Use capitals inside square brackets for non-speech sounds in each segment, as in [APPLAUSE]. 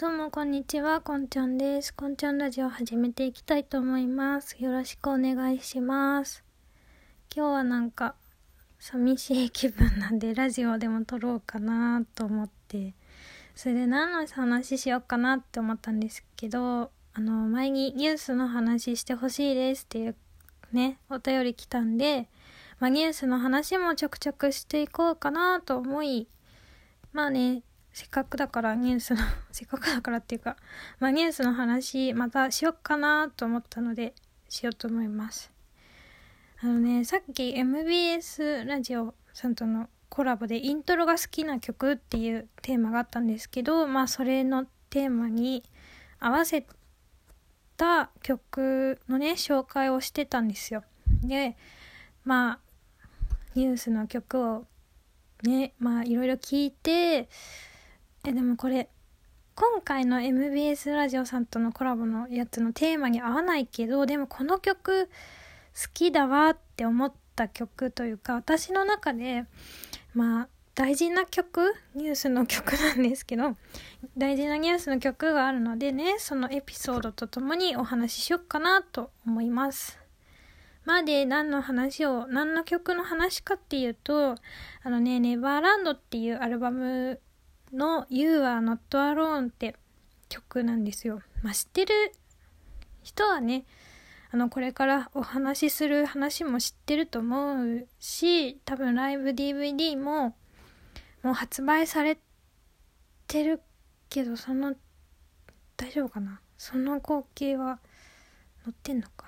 どうもこんにちは、こんちゃんです。こんちゃんラジオ始めていきたいと思います。よろしくお願いします。今日はなんか寂しい気分なんでラジオでも撮ろうかなと思って、それで何の話しようかなって思ったんですけど、あの前にニュースの話してほしいですっていうね、お便り来たんで、まあ、ニュースの話もちょくちょくしていこうかなと思い、まあね、せっかくだからニュースの [LAUGHS] せっかくだからっていうか、まあ、ニュースの話またしよっかなと思ったのでしようと思います。あのねさっき MBS ラジオさんとのコラボでイントロが好きな曲っていうテーマがあったんですけどまあそれのテーマに合わせた曲のね紹介をしてたんですよ。でまあニュースの曲をねまあいろいろ聞いてえでもこれ今回の MBS ラジオさんとのコラボのやつのテーマに合わないけどでもこの曲好きだわって思った曲というか私の中でまあ大事な曲ニュースの曲なんですけど大事なニュースの曲があるのでねそのエピソードとともにお話ししよっかなと思います。まで何の話を何の曲の話かっていうとあのね「ネバーランド」っていうアルバムの You are not alone って曲なんですよ。まあ、知ってる人はね、あの、これからお話しする話も知ってると思うし、多分ライブ DVD ももう発売されてるけど、その、大丈夫かな？その光景は載ってんのか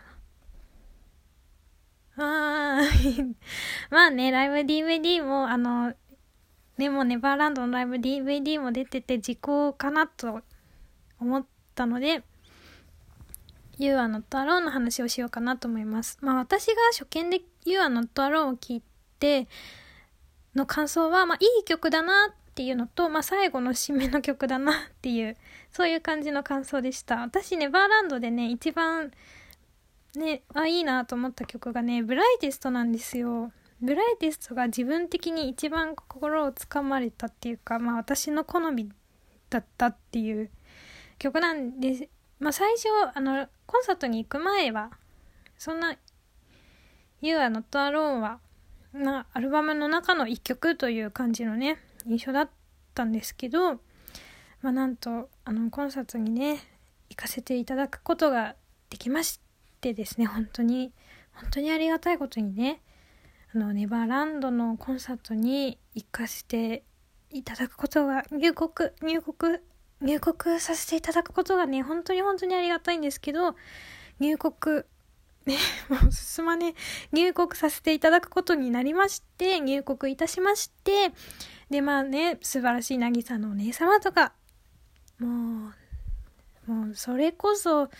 な？あー [LAUGHS] まあね、ライブ DVD も、あの、でもネバーランドのライブ DVD も出てて時効かなと思ったので You are not alone の話をしようかなと思います。まあ私が初見で You are not alone を聞いての感想は、まあいい曲だなっていうのと、まあ最後の締めの曲だなっていう、そういう感じの感想でした。私ネバーランドでね、一番ね、あ、いいなと思った曲がね、ブライテストなんですよ。ブライテストが自分的に一番心をつかまれたっていうか、まあ私の好みだったっていう曲なんです、まあ最初、あの、コンサートに行く前は、そんな、You are not alone は、な、アルバムの中の一曲という感じのね、印象だったんですけど、まあなんと、あの、コンサートにね、行かせていただくことができましてですね、本当に、本当にありがたいことにね、あのネバーランドのコンサートに行かせていただくことが入国入国入国させていただくことがね本当に本当にありがたいんですけど入国ね、[LAUGHS] もう進まね、入国させていただくことになりまして、入国いたしまして、で、まあね、素晴らしい渚のお姉様とか、もう、もうそれこそ、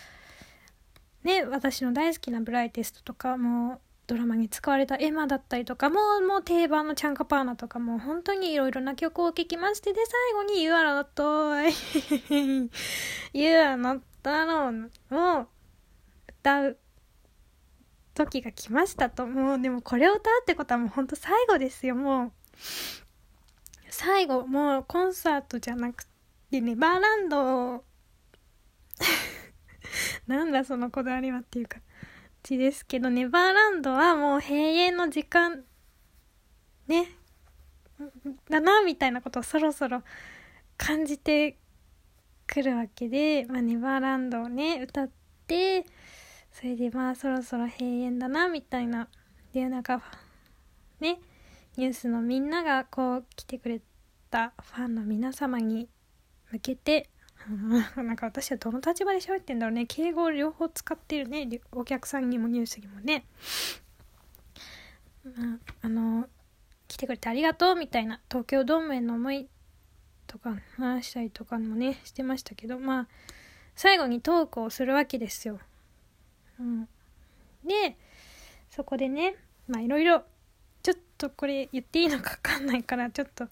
ね、私の大好きなブライテストとか、もう、ドラマに使われたエマだったりとかももう定番のチャンカパーナとかも本当にいろいろな曲を聴きましてで最後に You are not [LAUGHS] You are not alone を歌う時が来ましたともうでもこれを歌うってことはもうほんと最後ですよ。もう最後もうコンサートじゃなくてネバーランド [LAUGHS] なんだそのこだわりはっていうか。ちですけど、ネバーランドはもう閉園の時間、ね、だな、みたいなことをそろそろ感じてくるわけで、まあ、ネバーランドをね、歌って、それでまあそろそろ閉園だな、みたいな。で、なんか、ね、ニュースのみんながこう来てくれたファンの皆様に向けて [LAUGHS] なんか私はどの立場で喋ってんだろうね。敬語を両方使ってるね。お客さんにもニュースにもね。まあ、あの、来てくれてありがとうみたいな東京ドームへの思いとか話したりとかもね、してましたけど、まあ、最後にトークをするわけですよ。うん。で、そこでね、まあいろいろ、ちょっとこれ言っていいのかわかんないから、ちょっと、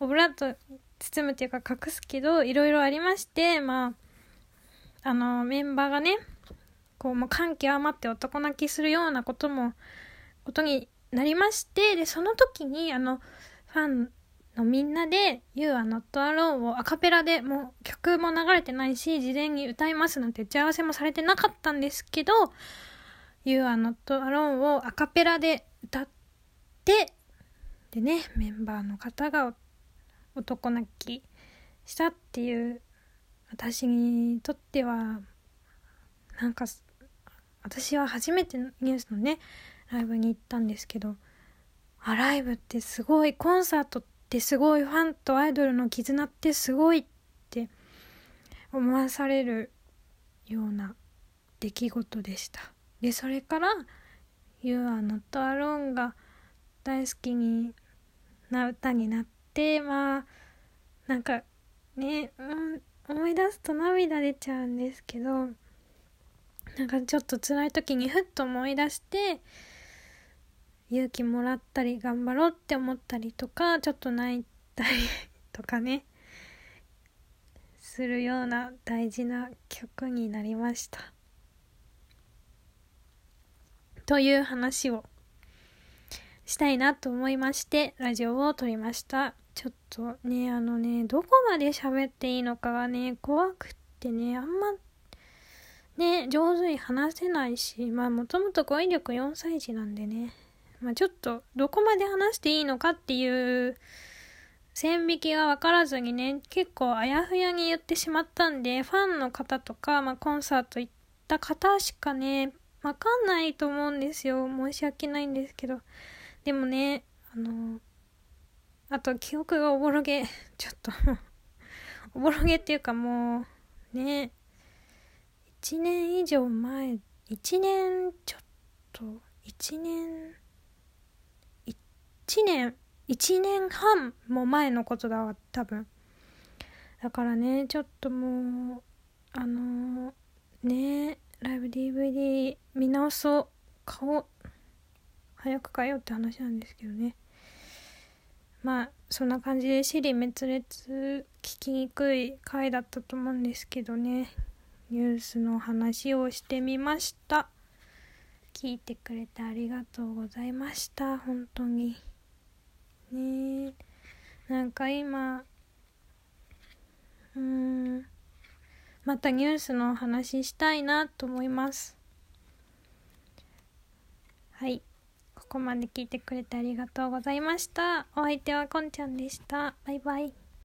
オブラート包むっていうか隠すけどいろいろありましてまああのメンバーがねこうもう感極まって男泣きするようなこともことになりましてでその時にあのファンのみんなで「You are not alone」をアカペラでもう曲も流れてないし事前に歌いますなんて打ち合わせもされてなかったんですけど「You are not alone」をアカペラで歌ってでねメンバーの方が男泣きしたっていう私にとってはなんか私は初めてニュースのねライブに行ったんですけどあライブってすごいコンサートってすごいファンとアイドルの絆ってすごいって思わされるような出来事でした。でそれから「You are not alone」が大好きな歌になってまあなんかね、うん、思い出すと涙出ちゃうんですけどなんかちょっと辛い時にふっと思い出して勇気もらったり頑張ろうって思ったりとかちょっと泣いたりとかねするような大事な曲になりました。という話をしたいなと思いましてラジオを撮りましたちょっとねあのねどこまで喋っていいのかがね怖くってねあんまね上手に話せないしまあもともと語彙力4歳児なんでねまあちょっとどこまで話していいのかっていう線引きが分からずにね結構あやふやに言ってしまったんでファンの方とか、まあ、コンサート行った方しかね分かんないと思うんですよ。申し訳ないんですけど。でもねあのあと記憶がおぼろげ。[LAUGHS] ちょっと。[LAUGHS] おぼろげっていうかもうね1年以上前1年ちょっと1年1年1年半も前のことだわ多分。だからねちょっともうあのー、ねライブ DVD 見直そう買おう。早く買えよって話なんですけどね。まあそんな感じで尻滅裂聞きにくい回だったと思うんですけどね。ニュースの話をしてみました。聞いてくれてありがとうございました。本当に。ね。なんか今うん。またニュースの話したいなと思いますはいここまで聞いてくれてありがとうございました。お相手はこんちゃんでした。バイバイ。